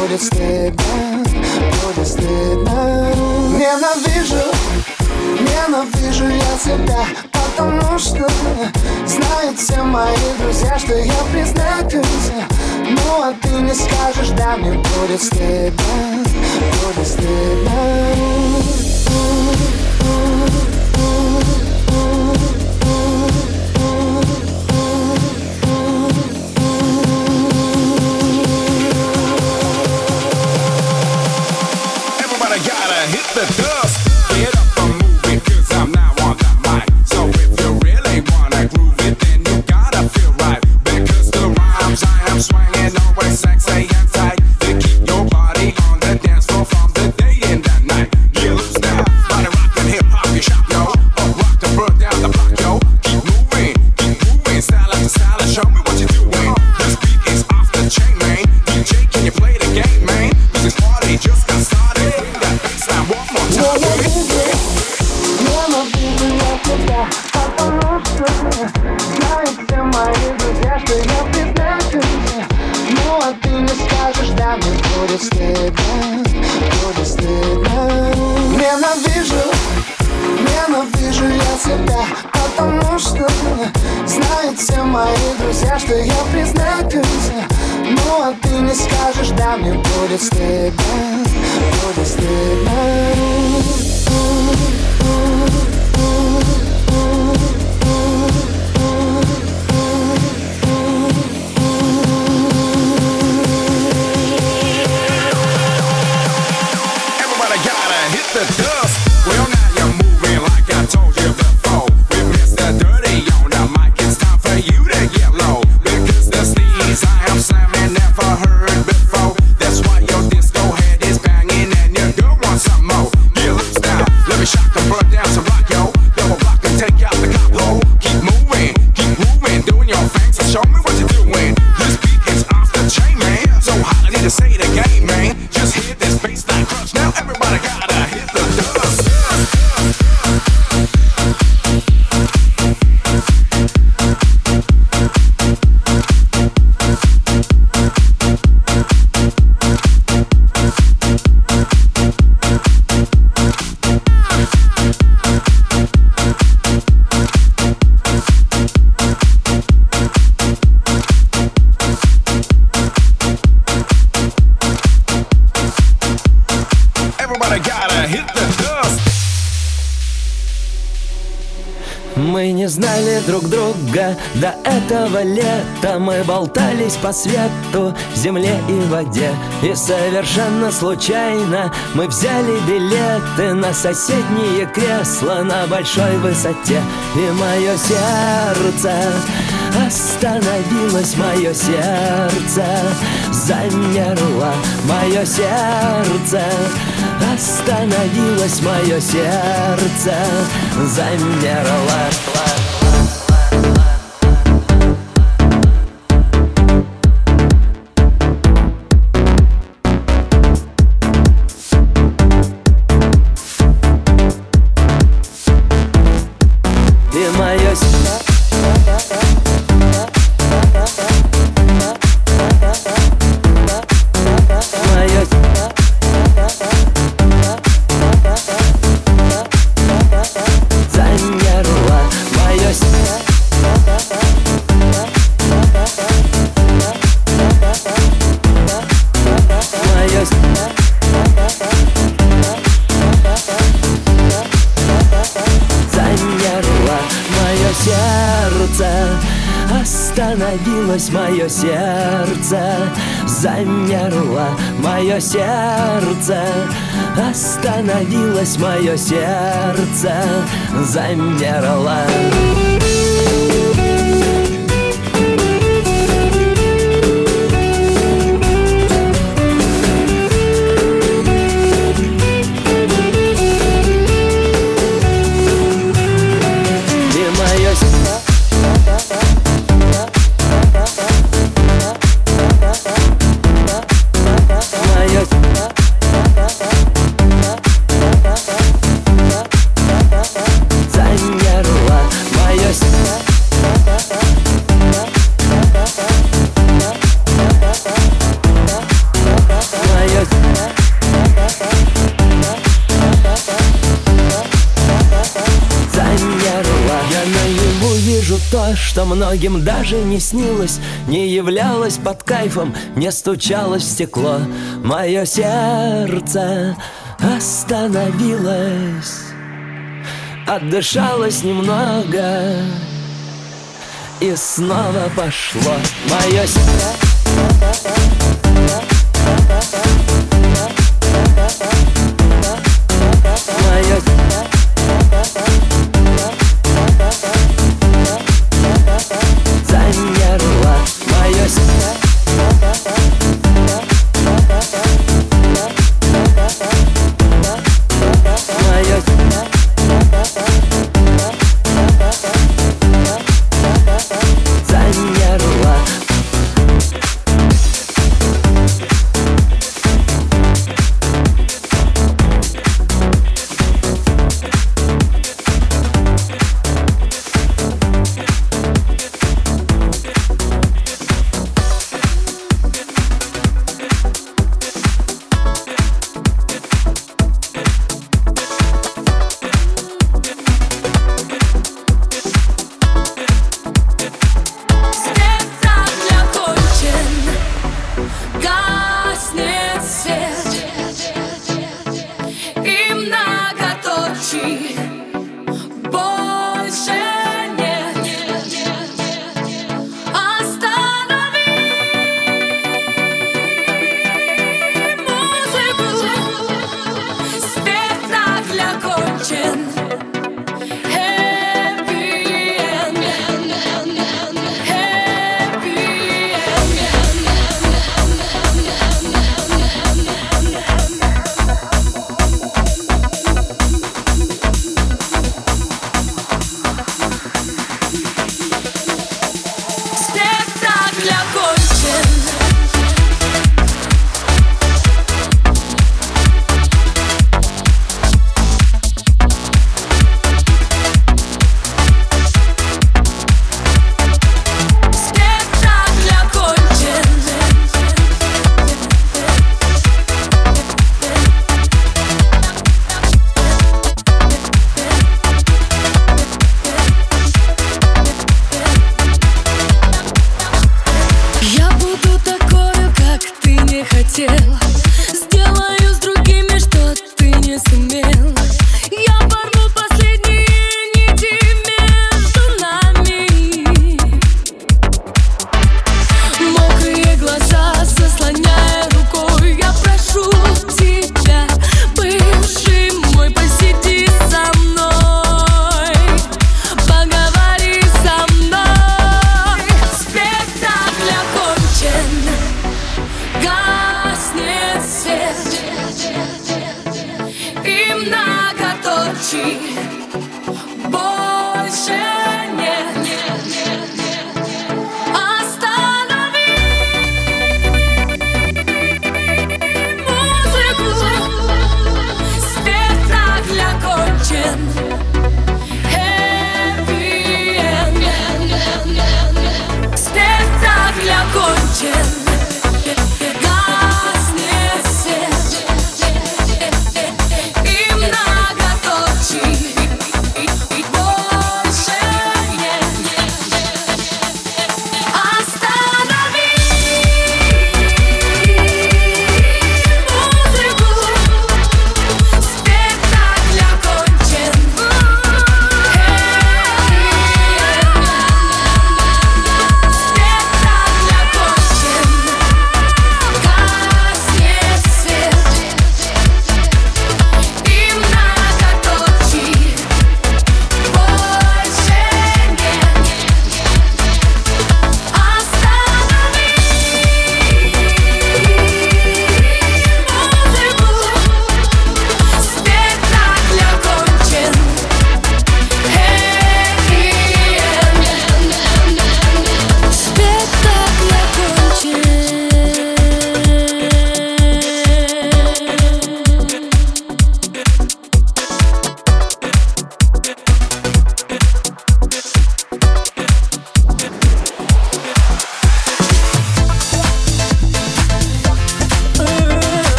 будет стыдно Будет стыдно. Ненавижу, ненавижу я себя Потому что знают все мои друзья, что я признаюсь Ну а ты не скажешь, да мне будет стыдно Будет стыдно the Put a step back, put a step back. Лета мы болтались по свету, земле и воде И совершенно случайно мы взяли билеты На соседние кресла на большой высоте. И мое сердце остановилось, мое сердце замерло Мое сердце остановилось, мое сердце замерло Остановилось мое сердце, замерло мое сердце Остановилось мое сердце, замерло многим даже не снилось Не являлось под кайфом, не стучалось в стекло. Мое сердце остановилось Отдышалось немного И снова пошло. Мое сердце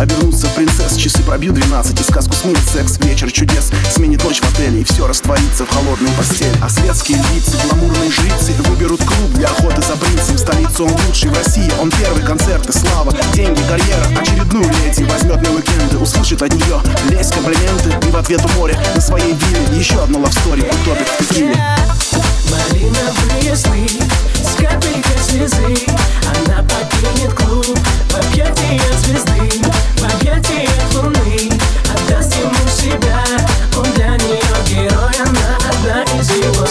Обернутся в принцесс, часы пробьют 12 И сказку сменит секс, вечер чудес Сменит ночь в отеле и все растворится в холодной постели. А светские львицы, гламурные жрицы Выберут клуб для охоты за принцем. Столицу он лучший в России, он первый концерт и слава. Деньги, карьера, очередную леди Возьмет на уикенды, услышит от нее Лезь, комплименты и в ответ у моря На своей вилле еще одну лавстори утопит в текиле. Малиновые сны с капелькой слезы Она покинет клуб в объятия звезды В объятиях луны отдаст ему себя. Он для нее герой, она одна из его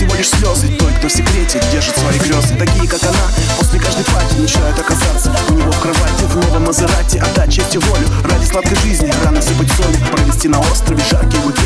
всего лишь слезы. Той, кто в секрете держит свои грезы. Такие, как она, после каждой пати Мечтают оказаться у него в кровати. В новом Мазерате, отдать честь и волю Ради сладкой жизни, рано сыпать солью Провести на острове жаркие уикенды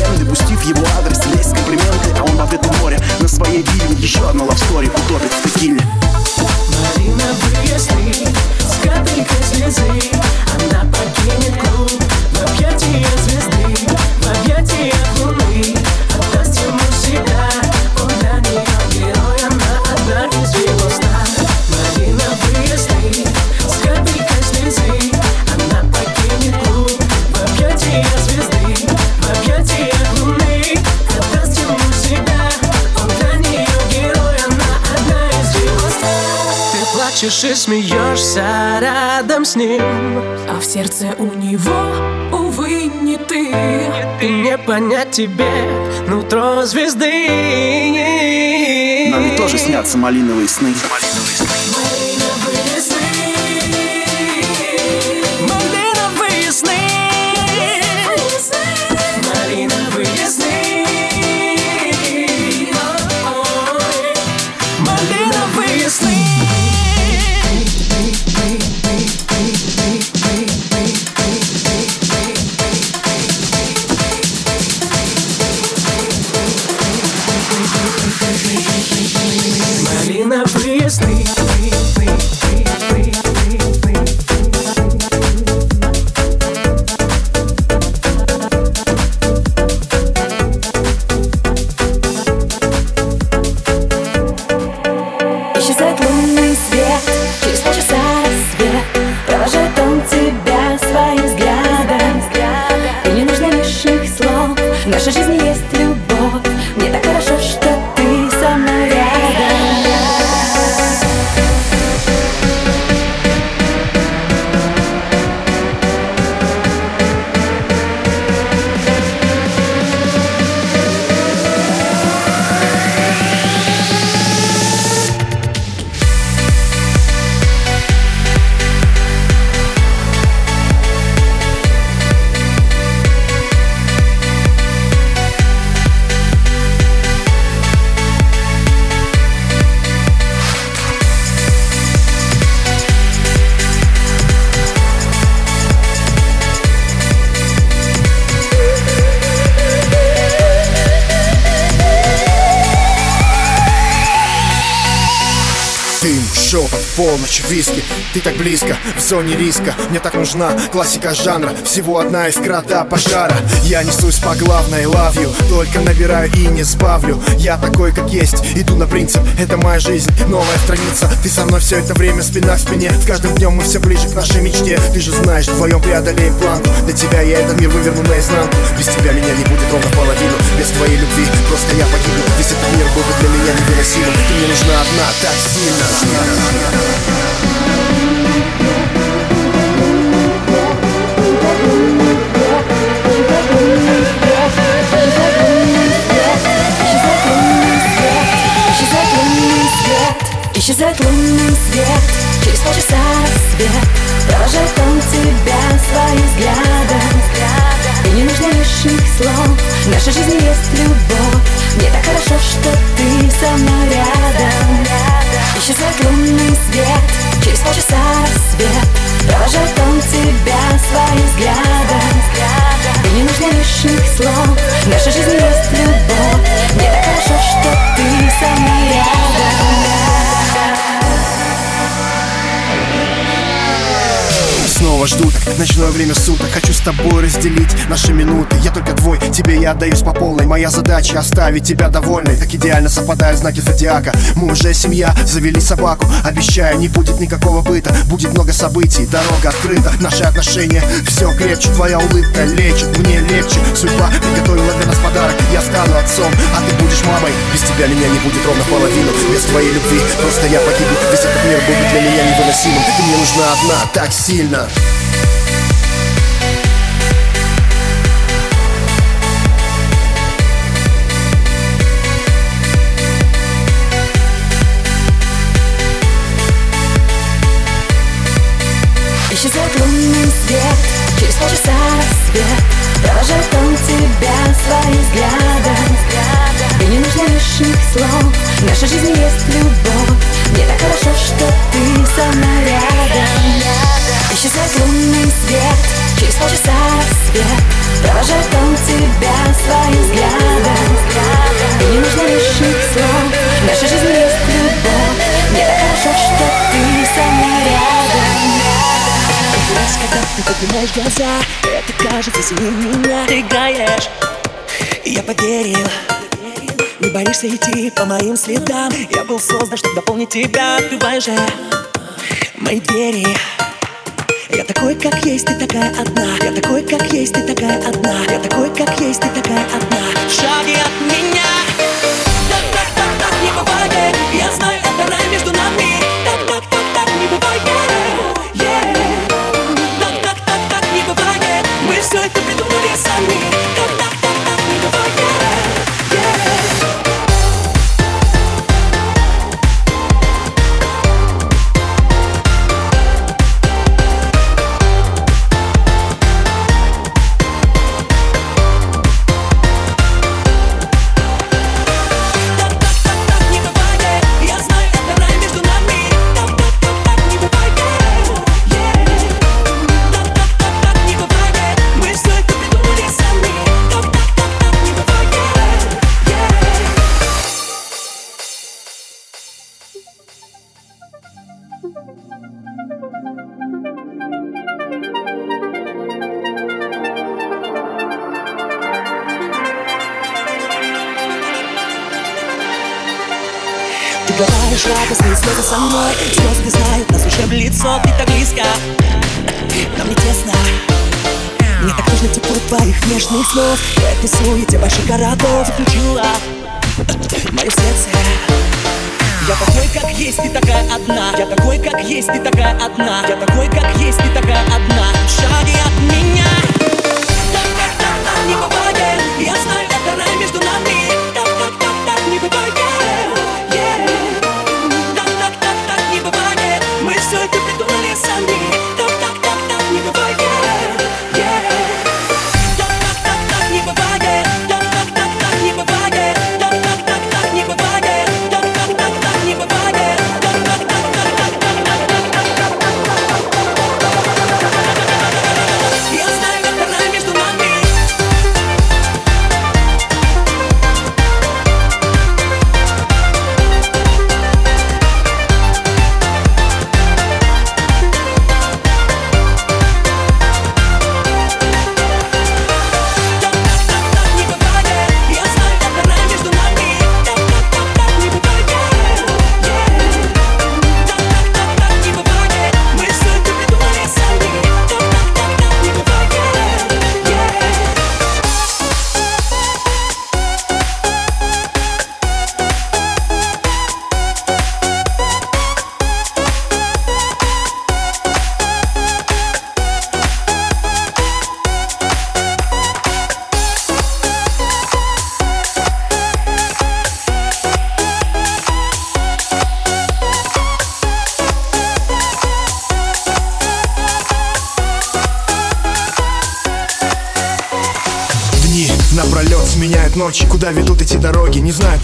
плачешь и смеешься рядом с ним. А в сердце у него, увы, не ты. И не понять тебе нутро звезды. Нам тоже снятся малиновые сны. Малиновые виски Ты так близко, в зоне риска. Мне так нужна классика жанра Всего одна искра до пожара. Я несусь по главной you Только набираю и не сбавлю. Я такой, как есть, иду на принцип Это моя жизнь, новая страница. Ты со мной все это время спина к спине С каждым днем мы все ближе к нашей мечте. Ты же знаешь, вдвоем преодолеем планку Для тебя я этот мир выверну наизнанку. Без тебя меня не будет ровно в половину. Без твоей любви Просто я погибну, весь этот мир бы для меня невыносимым. Ты мне нужна одна так сильно Исчезает лунный свет. Через полчаса рассвет Провожает он тебя своим взглядом И не нужно лишних слов. В нашей жизни есть любовь. Мне так хорошо, что ты со мной рядом. Исчезает лунный свет. Через полчаса рассвет Провожает он тебя своим взглядом И не нужно лишних слов. В нашей жизни есть любовь. Мне так хорошо, что ты со мной рядом снова жду так Ночное время суток. Хочу с тобой разделить наши минуты. Я только твой, тебе я отдаюсь по полной. Моя задача оставить тебя довольной. Так идеально совпадают знаки зодиака. Мы уже семья, завели собаку. Обещаю, не будет никакого быта. Будет много событий, дорога открыта. Наши отношения все крепче. Твоя улыбка лечит, мне легче. Судьба приготовила для нас подарок. Я стану отцом, а ты будешь мамой. Без тебя меня не будет ровно половину. Без твоей любви просто я погибну. Весь этот мир будет для меня невыносимым. Ты мне нужна одна так сильно Исчезает лунный свет Через полчаса рассвет Провожает он тебя своим взглядом И не нужно лишних слов. В нашей жизни есть любовь. Мне так хорошо, что ты со мной рядом. Исчезает лунный свет Через полчаса рассвет Провожает он тебя своим взглядом И не нужно лишних слов. В нашей жизни есть любовь. Мне так хорошо, что ты со мной ты поднимаешь глаза Это кажется сильнее меня. Ты гаешь, я поверил Не боишься идти по моим следам? Я был создан, чтобы дополнить тебя. Открывай же мои двери. Я такой, как есть, ты такая одна. Я такой, как есть, ты такая одна. Я такой, как есть, ты такая одна. В шаге от меня такой, как есть, ты такая одна. Я такой, как есть, ты такая одна. Я такой, как есть, ты такая одна. В шаге от меня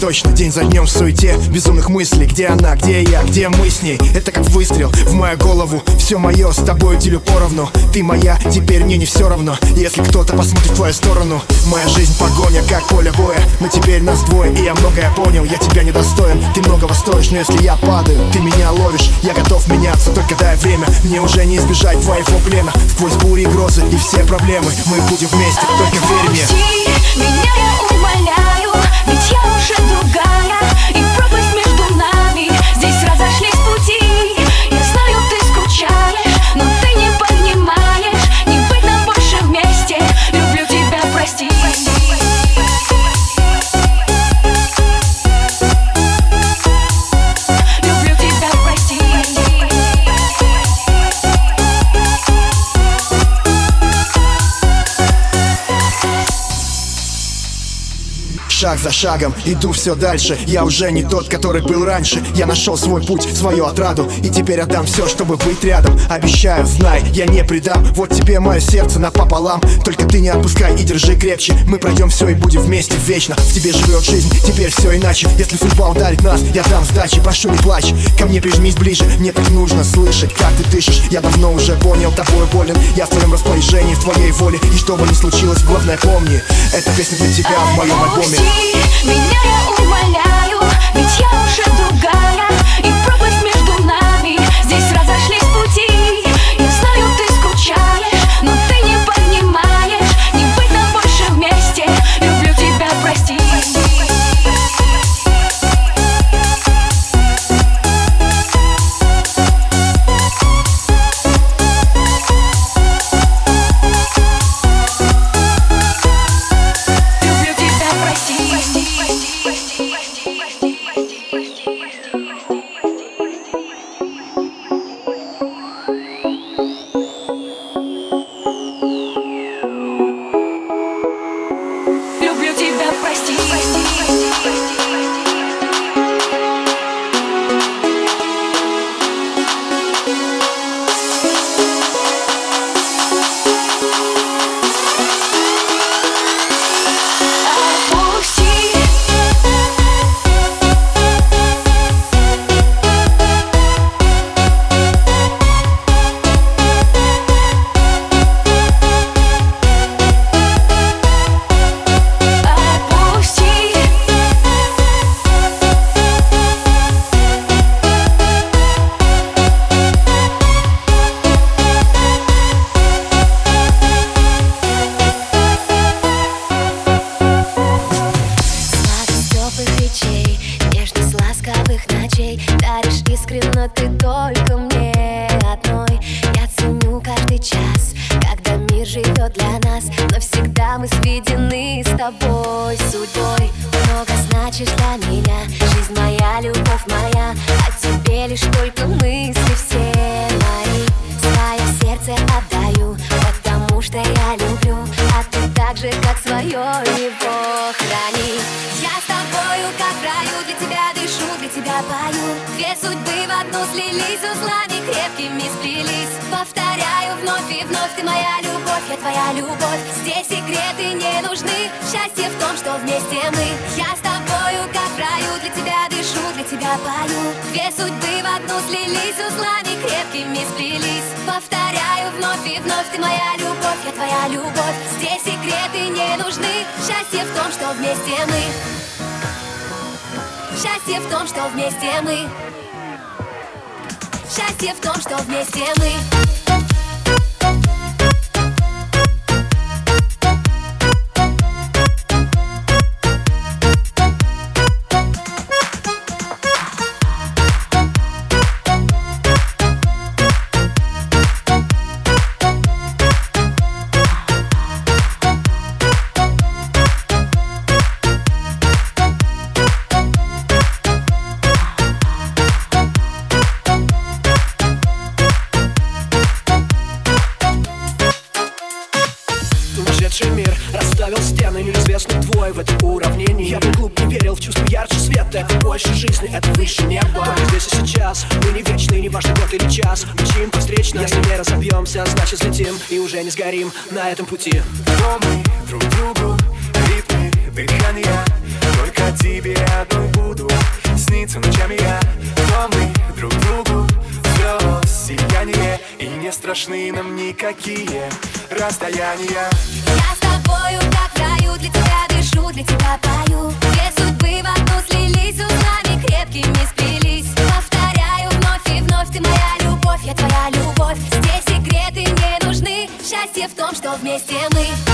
точно, день за днем в суете Безумных мыслей, где она, где я, где мы с ней? Это как выстрел в мою голову. Все мое с тобой делю поровну. Ты моя, теперь мне не все равно. Если кто-то посмотрит в твою сторону Моя жизнь погоня, как поле боя. Но теперь нас двое, и я многое понял. Я тебя недостоин, ты многого стоишь. Но если я падаю, ты меня ловишь. Я готов меняться, только дай время. Мне уже не избежать твоего плена. Сквозь бури и грозы и все проблемы. Мы будем вместе, только верь мне. Меня я умоляю, я уже другая И пропасть между нами, здесь разошлись пути Шаг за шагом иду все дальше. Я уже не тот, который был раньше. Я нашел свой путь, свою отраду И теперь отдам все, чтобы быть рядом. Обещаю, знай, я не предам. Вот тебе мое сердце напополам. Только ты не отпускай и держи крепче. Мы пройдем все и будем вместе вечно. В тебе живет жизнь, теперь все иначе. Если судьба ударит нас, я дам сдачи. Прошу, не плачь, ко мне прижмись ближе. Мне так нужно слышать, как ты дышишь. Я давно уже понял, тобой болен. Я в твоем распоряжении, в твоей воле. И что бы ни случилось, главное помни. Эта песня для тебя в моем альбоме меня я умоляю, ведь я уже другая только мысли все мои. Свое сердце отдаю, потому что я люблю. А ты так же, как свое его храни Я с тобою, как в раю, для тебя дышу, для тебя пою. Две судьбы в одну слились, узлами крепкими сплелись. Повторяю вновь и вновь, ты моя любовь, я твоя любовь. Здесь секреты не нужны, счастье в том, что вместе мы. Я с тобою, как в раю, для тебя для тебя пою. Две судьбы в одну слились, узлами крепкими сплелись. Повторяю вновь и вновь, ты моя любовь, я твоя любовь. Здесь секреты не нужны, счастье в том, что вместе мы. Счастье в том, что вместе мы. Счастье в том, что вместе мы не сгорим на этом пути счастье в том, что вместе мы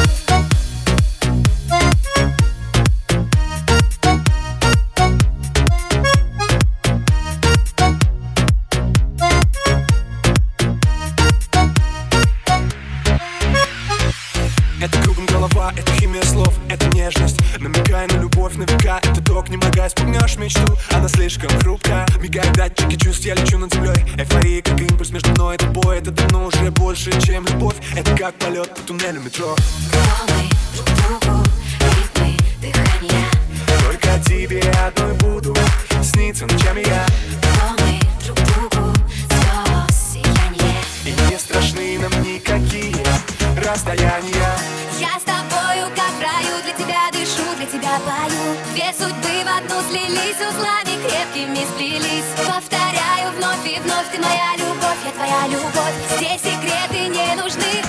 как полет по туннелю метро. Мы друг другу, ритмы дыхания. Только тебе одной буду сниться ночами я. Мы друг другу, звезд сияние. И не страшны нам никакие расстояния. Я с тобою, как в раю, для тебя дышу, для тебя пою. Две судьбы в одну слились, узлами крепкими сплелись. Повторяю вновь и вновь, ты моя любовь, я твоя любовь. Здесь секреты не нужны,